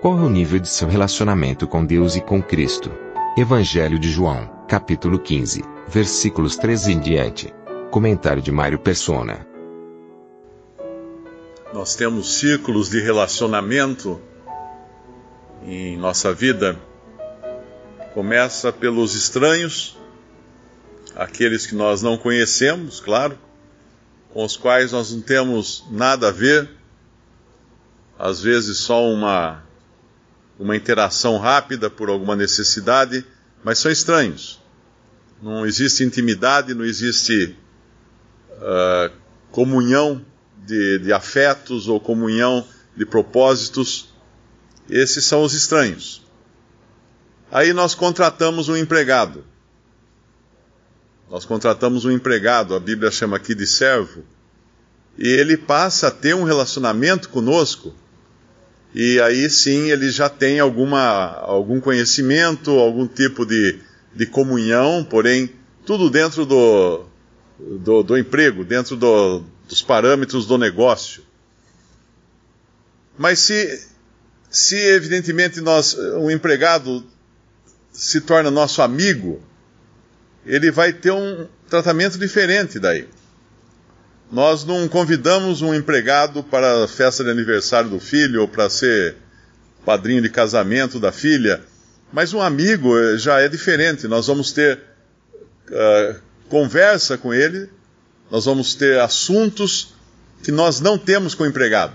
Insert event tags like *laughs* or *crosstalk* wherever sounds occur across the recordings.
Qual é o nível de seu relacionamento com Deus e com Cristo? Evangelho de João, capítulo 15, versículos 13 em diante. Comentário de Mário Persona. Nós temos círculos de relacionamento em nossa vida. Começa pelos estranhos, aqueles que nós não conhecemos, claro, com os quais nós não temos nada a ver, às vezes só uma, uma interação rápida por alguma necessidade, mas são estranhos. Não existe intimidade, não existe uh, comunhão de, de afetos ou comunhão de propósitos. Esses são os estranhos. Aí nós contratamos um empregado. Nós contratamos um empregado, a Bíblia chama aqui de servo, e ele passa a ter um relacionamento conosco, e aí sim ele já tem alguma, algum conhecimento, algum tipo de, de comunhão, porém, tudo dentro do, do, do emprego, dentro do, dos parâmetros do negócio. Mas se, se evidentemente nós, um empregado se torna nosso amigo, ele vai ter um tratamento diferente daí. Nós não convidamos um empregado para a festa de aniversário do filho ou para ser padrinho de casamento da filha, mas um amigo já é diferente. Nós vamos ter uh, conversa com ele nós vamos ter assuntos que nós não temos com o empregado.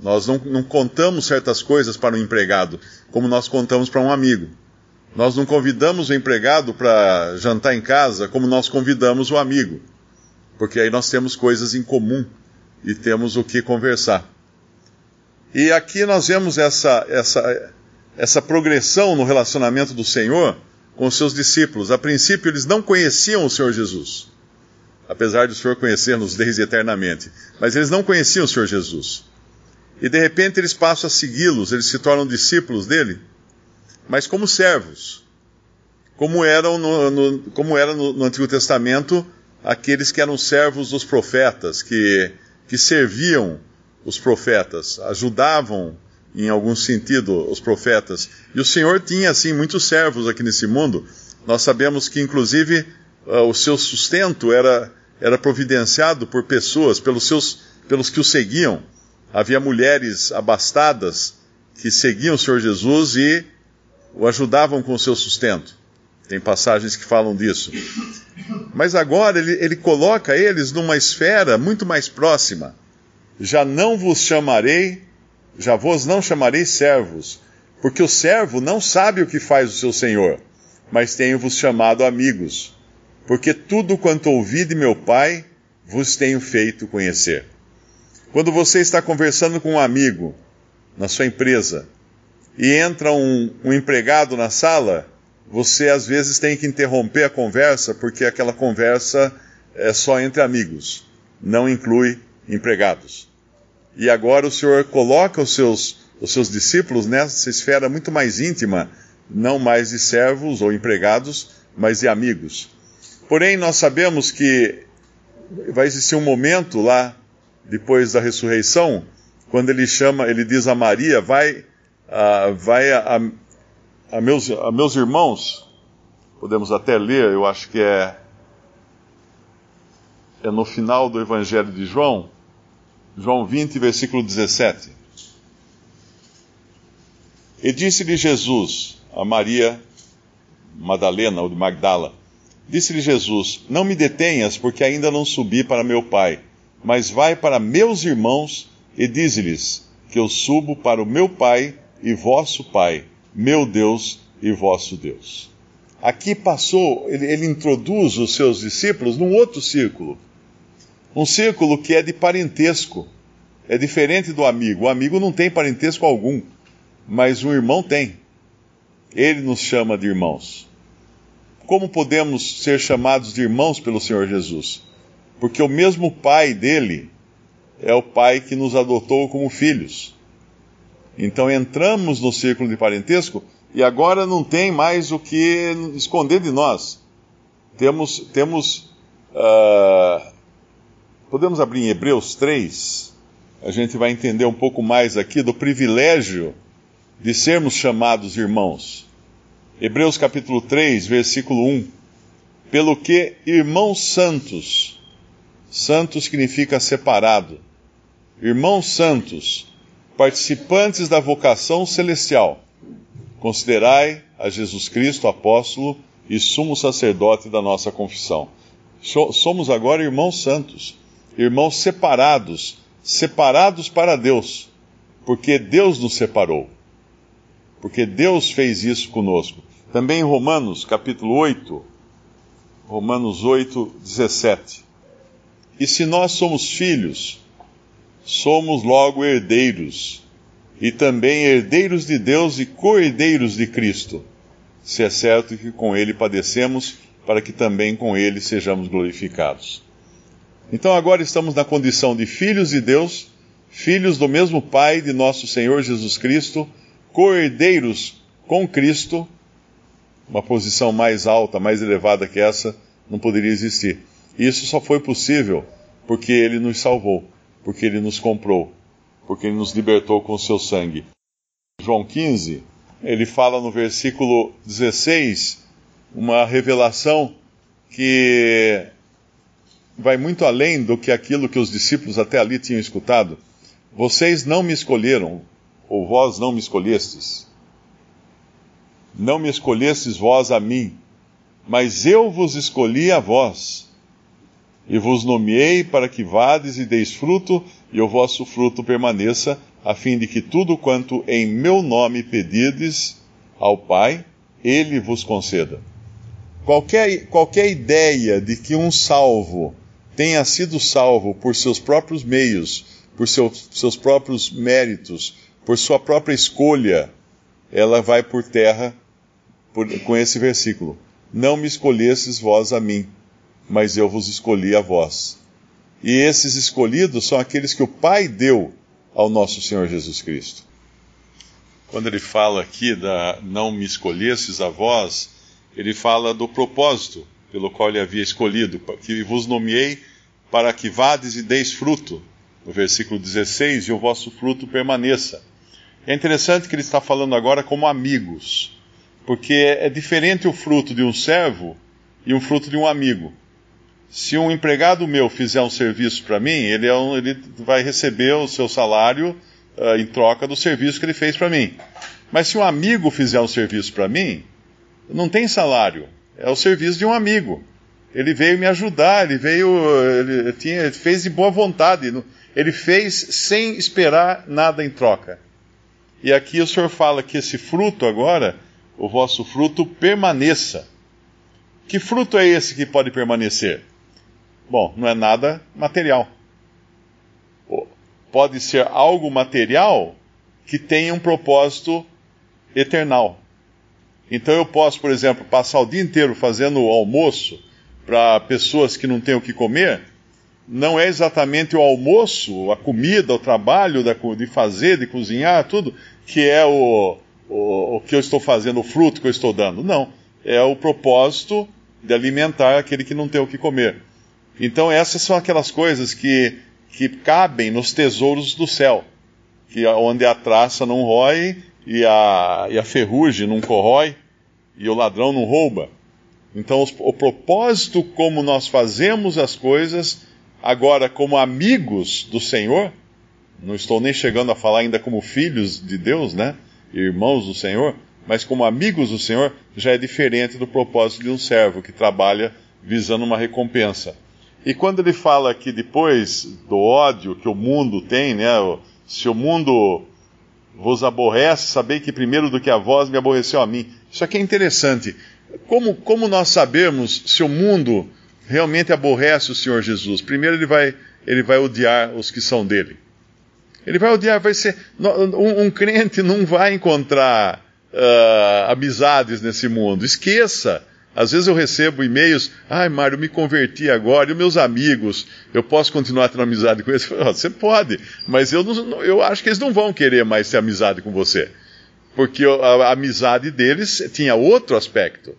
Nós não, não contamos certas coisas para o empregado, como nós contamos para um amigo. Nós não convidamos o empregado para jantar em casa, como nós convidamos o amigo. Porque aí nós temos coisas em comum e temos o que conversar. E aqui nós vemos essa, essa, essa progressão no relacionamento do Senhor com os seus discípulos. A princípio, eles não conheciam o Senhor Jesus apesar do Senhor conhecer-nos desde eternamente. Mas eles não conheciam o Senhor Jesus. E de repente eles passam a segui-los, eles se tornam discípulos dele, mas como servos. Como eram no, no como era no, no, Antigo Testamento aqueles que eram servos dos profetas, que, que serviam os profetas, ajudavam em algum sentido os profetas. E o Senhor tinha assim muitos servos aqui nesse mundo. Nós sabemos que inclusive uh, o seu sustento era era providenciado por pessoas, pelos, seus, pelos que o seguiam. Havia mulheres abastadas que seguiam o Senhor Jesus e o ajudavam com o seu sustento. Tem passagens que falam disso. Mas agora ele, ele coloca eles numa esfera muito mais próxima. Já não vos chamarei, já vos não chamarei servos, porque o servo não sabe o que faz o seu senhor, mas tenho-vos chamado amigos porque tudo quanto ouvi de meu Pai vos tenho feito conhecer. Quando você está conversando com um amigo na sua empresa e entra um, um empregado na sala, você às vezes tem que interromper a conversa porque aquela conversa é só entre amigos, não inclui empregados. E agora o Senhor coloca os seus, os seus discípulos nessa esfera muito mais íntima, não mais de servos ou empregados, mas de amigos. Porém, nós sabemos que vai existir um momento lá, depois da ressurreição, quando ele chama, ele diz a Maria, vai, uh, vai a, a, a, meus, a meus irmãos, podemos até ler, eu acho que é, é no final do Evangelho de João, João 20, versículo 17. E disse-lhe Jesus a Maria Madalena, ou de Magdala, Disse-lhe Jesus: Não me detenhas, porque ainda não subi para meu Pai, mas vai para meus irmãos e dize-lhes que eu subo para o meu Pai e vosso Pai, meu Deus e vosso Deus. Aqui passou, ele, ele introduz os seus discípulos num outro círculo, um círculo que é de parentesco, é diferente do amigo. O amigo não tem parentesco algum, mas o irmão tem. Ele nos chama de irmãos. Como podemos ser chamados de irmãos pelo Senhor Jesus? Porque o mesmo pai dele é o pai que nos adotou como filhos. Então entramos no círculo de parentesco e agora não tem mais o que esconder de nós. Temos, temos uh, podemos abrir em Hebreus 3, a gente vai entender um pouco mais aqui do privilégio de sermos chamados irmãos. Hebreus capítulo 3, versículo 1. Pelo que, irmãos santos, santos significa separado, irmãos santos, participantes da vocação celestial, considerai a Jesus Cristo, apóstolo e sumo sacerdote da nossa confissão. Somos agora irmãos santos, irmãos separados, separados para Deus, porque Deus nos separou. Porque Deus fez isso conosco. Também em Romanos, capítulo 8, Romanos 8, 17. E se nós somos filhos, somos logo herdeiros, e também herdeiros de Deus e co-herdeiros de Cristo, se é certo que com ele padecemos, para que também com ele sejamos glorificados. Então agora estamos na condição de filhos de Deus, filhos do mesmo Pai de nosso Senhor Jesus Cristo, co-herdeiros com Cristo, uma posição mais alta, mais elevada que essa, não poderia existir. Isso só foi possível porque ele nos salvou porque ele nos comprou, porque ele nos libertou com o seu sangue. João 15, ele fala no versículo 16 uma revelação que vai muito além do que aquilo que os discípulos até ali tinham escutado. Vocês não me escolheram, ou vós não me escolhestes. Não me escolhestes vós a mim, mas eu vos escolhi a vós e vos nomeei para que vades e deis fruto, e o vosso fruto permaneça, a fim de que tudo quanto em meu nome pedirdes ao Pai, ele vos conceda. Qualquer, qualquer ideia de que um salvo tenha sido salvo por seus próprios meios, por seus, seus próprios méritos, por sua própria escolha, ela vai por terra por, com esse versículo. Não me escolhesses vós a mim, mas eu vos escolhi a vós. E esses escolhidos são aqueles que o Pai deu ao nosso Senhor Jesus Cristo. Quando ele fala aqui da não me escolhesses a vós, ele fala do propósito pelo qual ele havia escolhido, que vos nomeei para que vades e deis fruto, no versículo 16, e o vosso fruto permaneça. É interessante que ele está falando agora como amigos, porque é diferente o fruto de um servo e um fruto de um amigo se um empregado meu fizer um serviço para mim, ele, é um, ele, vai receber o seu salário uh, em troca do serviço que ele fez para mim. Mas se um amigo fizer um serviço para mim, não tem salário, é o serviço de um amigo. Ele veio me ajudar, ele veio, ele, tinha, ele fez de boa vontade, ele fez sem esperar nada em troca. E aqui o Senhor fala que esse fruto agora, o vosso fruto permaneça. Que fruto é esse que pode permanecer? Bom, não é nada material. Pode ser algo material que tenha um propósito eternal. Então eu posso, por exemplo, passar o dia inteiro fazendo almoço para pessoas que não têm o que comer. Não é exatamente o almoço, a comida, o trabalho de fazer, de cozinhar, tudo, que é o, o, o que eu estou fazendo, o fruto que eu estou dando. Não. É o propósito de alimentar aquele que não tem o que comer. Então essas são aquelas coisas que, que cabem nos tesouros do céu, que onde a traça não rói e a, e a ferrugem não corrói e o ladrão não rouba. Então os, o propósito como nós fazemos as coisas agora como amigos do Senhor, não estou nem chegando a falar ainda como filhos de Deus, né? Irmãos do Senhor, mas como amigos do Senhor, já é diferente do propósito de um servo que trabalha visando uma recompensa. E quando ele fala aqui depois do ódio que o mundo tem, né? Se o mundo vos aborrece, sabei que primeiro do que a vós me aborreceu a mim. Isso aqui é interessante. Como, como nós sabemos se o mundo realmente aborrece o Senhor Jesus? Primeiro ele vai, ele vai odiar os que são dele. Ele vai odiar, vai ser. Um, um crente não vai encontrar uh, amizades nesse mundo. Esqueça. Às vezes eu recebo e-mails, ai Mário, me converti agora, e meus amigos, eu posso continuar tendo amizade com eles? Você pode, mas eu, não, eu acho que eles não vão querer mais ter amizade com você. Porque a, a amizade deles tinha outro aspecto.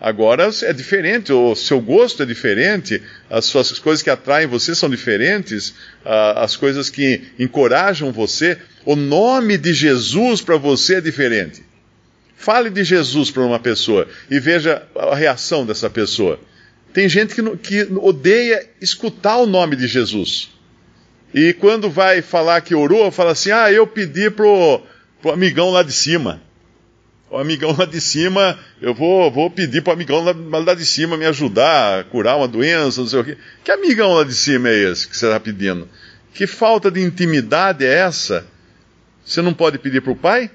Agora é diferente, o seu gosto é diferente, as suas as coisas que atraem você são diferentes, as coisas que encorajam você. O nome de Jesus para você é diferente. Fale de Jesus para uma pessoa e veja a reação dessa pessoa. Tem gente que, que odeia escutar o nome de Jesus. E quando vai falar que orou, fala assim: Ah, eu pedi pro, pro amigão lá de cima. O amigão lá de cima, eu vou, vou pedir pro amigão lá, lá de cima me ajudar a curar uma doença, não sei o quê. Que amigão lá de cima é esse que você está pedindo? Que falta de intimidade é essa? Você não pode pedir para o pai?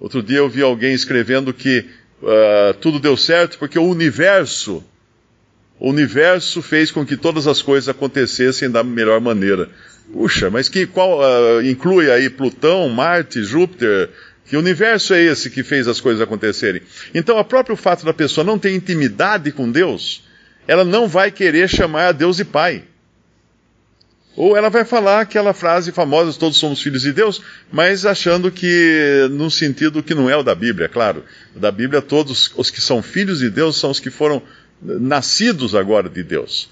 Outro dia eu vi alguém escrevendo que uh, tudo deu certo porque o universo, o universo fez com que todas as coisas acontecessem da melhor maneira. Puxa, mas que qual uh, inclui aí Plutão, Marte, Júpiter? Que universo é esse que fez as coisas acontecerem? Então, o próprio fato da pessoa não ter intimidade com Deus, ela não vai querer chamar a Deus de Pai. Ou ela vai falar aquela frase famosa, todos somos filhos de Deus, mas achando que, num sentido que não é o da Bíblia, claro. Da Bíblia, todos os que são filhos de Deus são os que foram nascidos agora de Deus.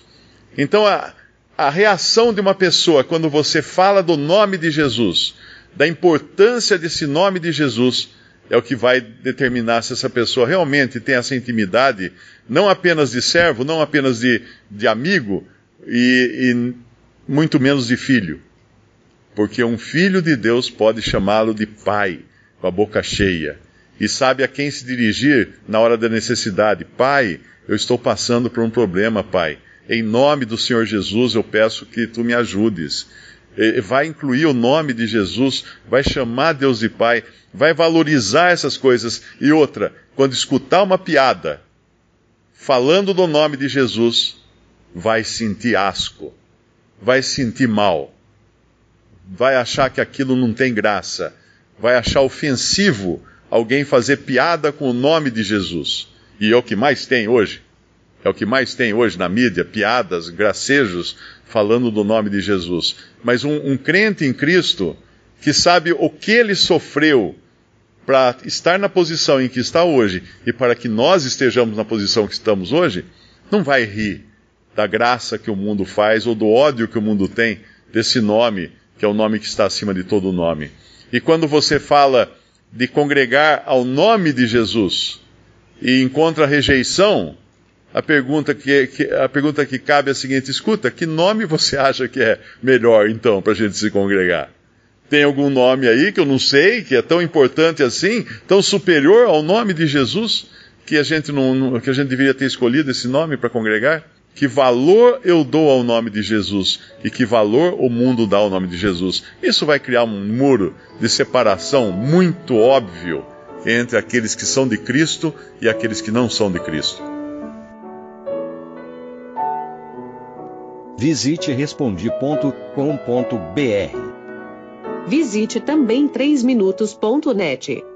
Então, a, a reação de uma pessoa quando você fala do nome de Jesus, da importância desse nome de Jesus, é o que vai determinar se essa pessoa realmente tem essa intimidade, não apenas de servo, não apenas de, de amigo, e, e muito menos de filho. Porque um filho de Deus pode chamá-lo de pai, com a boca cheia, e sabe a quem se dirigir na hora da necessidade. Pai, eu estou passando por um problema, pai. Em nome do Senhor Jesus, eu peço que tu me ajudes. Vai incluir o nome de Jesus, vai chamar Deus de Pai, vai valorizar essas coisas. E outra, quando escutar uma piada falando do nome de Jesus, vai sentir asco vai sentir mal, vai achar que aquilo não tem graça, vai achar ofensivo alguém fazer piada com o nome de Jesus. E é o que mais tem hoje. É o que mais tem hoje na mídia, piadas, gracejos falando do nome de Jesus. Mas um, um crente em Cristo que sabe o que ele sofreu para estar na posição em que está hoje e para que nós estejamos na posição que estamos hoje, não vai rir da graça que o mundo faz ou do ódio que o mundo tem desse nome, que é o nome que está acima de todo nome. E quando você fala de congregar ao nome de Jesus e encontra rejeição, a pergunta que, que, a pergunta que cabe é a seguinte: escuta, que nome você *laughs* acha que é melhor então para a gente se congregar? Tem algum nome aí que eu não sei, que é tão importante assim, tão superior ao nome de Jesus, que a gente, não, que a gente deveria ter escolhido esse nome para congregar? Que valor eu dou ao nome de Jesus e que valor o mundo dá ao nome de Jesus. Isso vai criar um muro de separação muito óbvio entre aqueles que são de Cristo e aqueles que não são de Cristo. Visite respondi.com.br. Visite também 3minutos.net.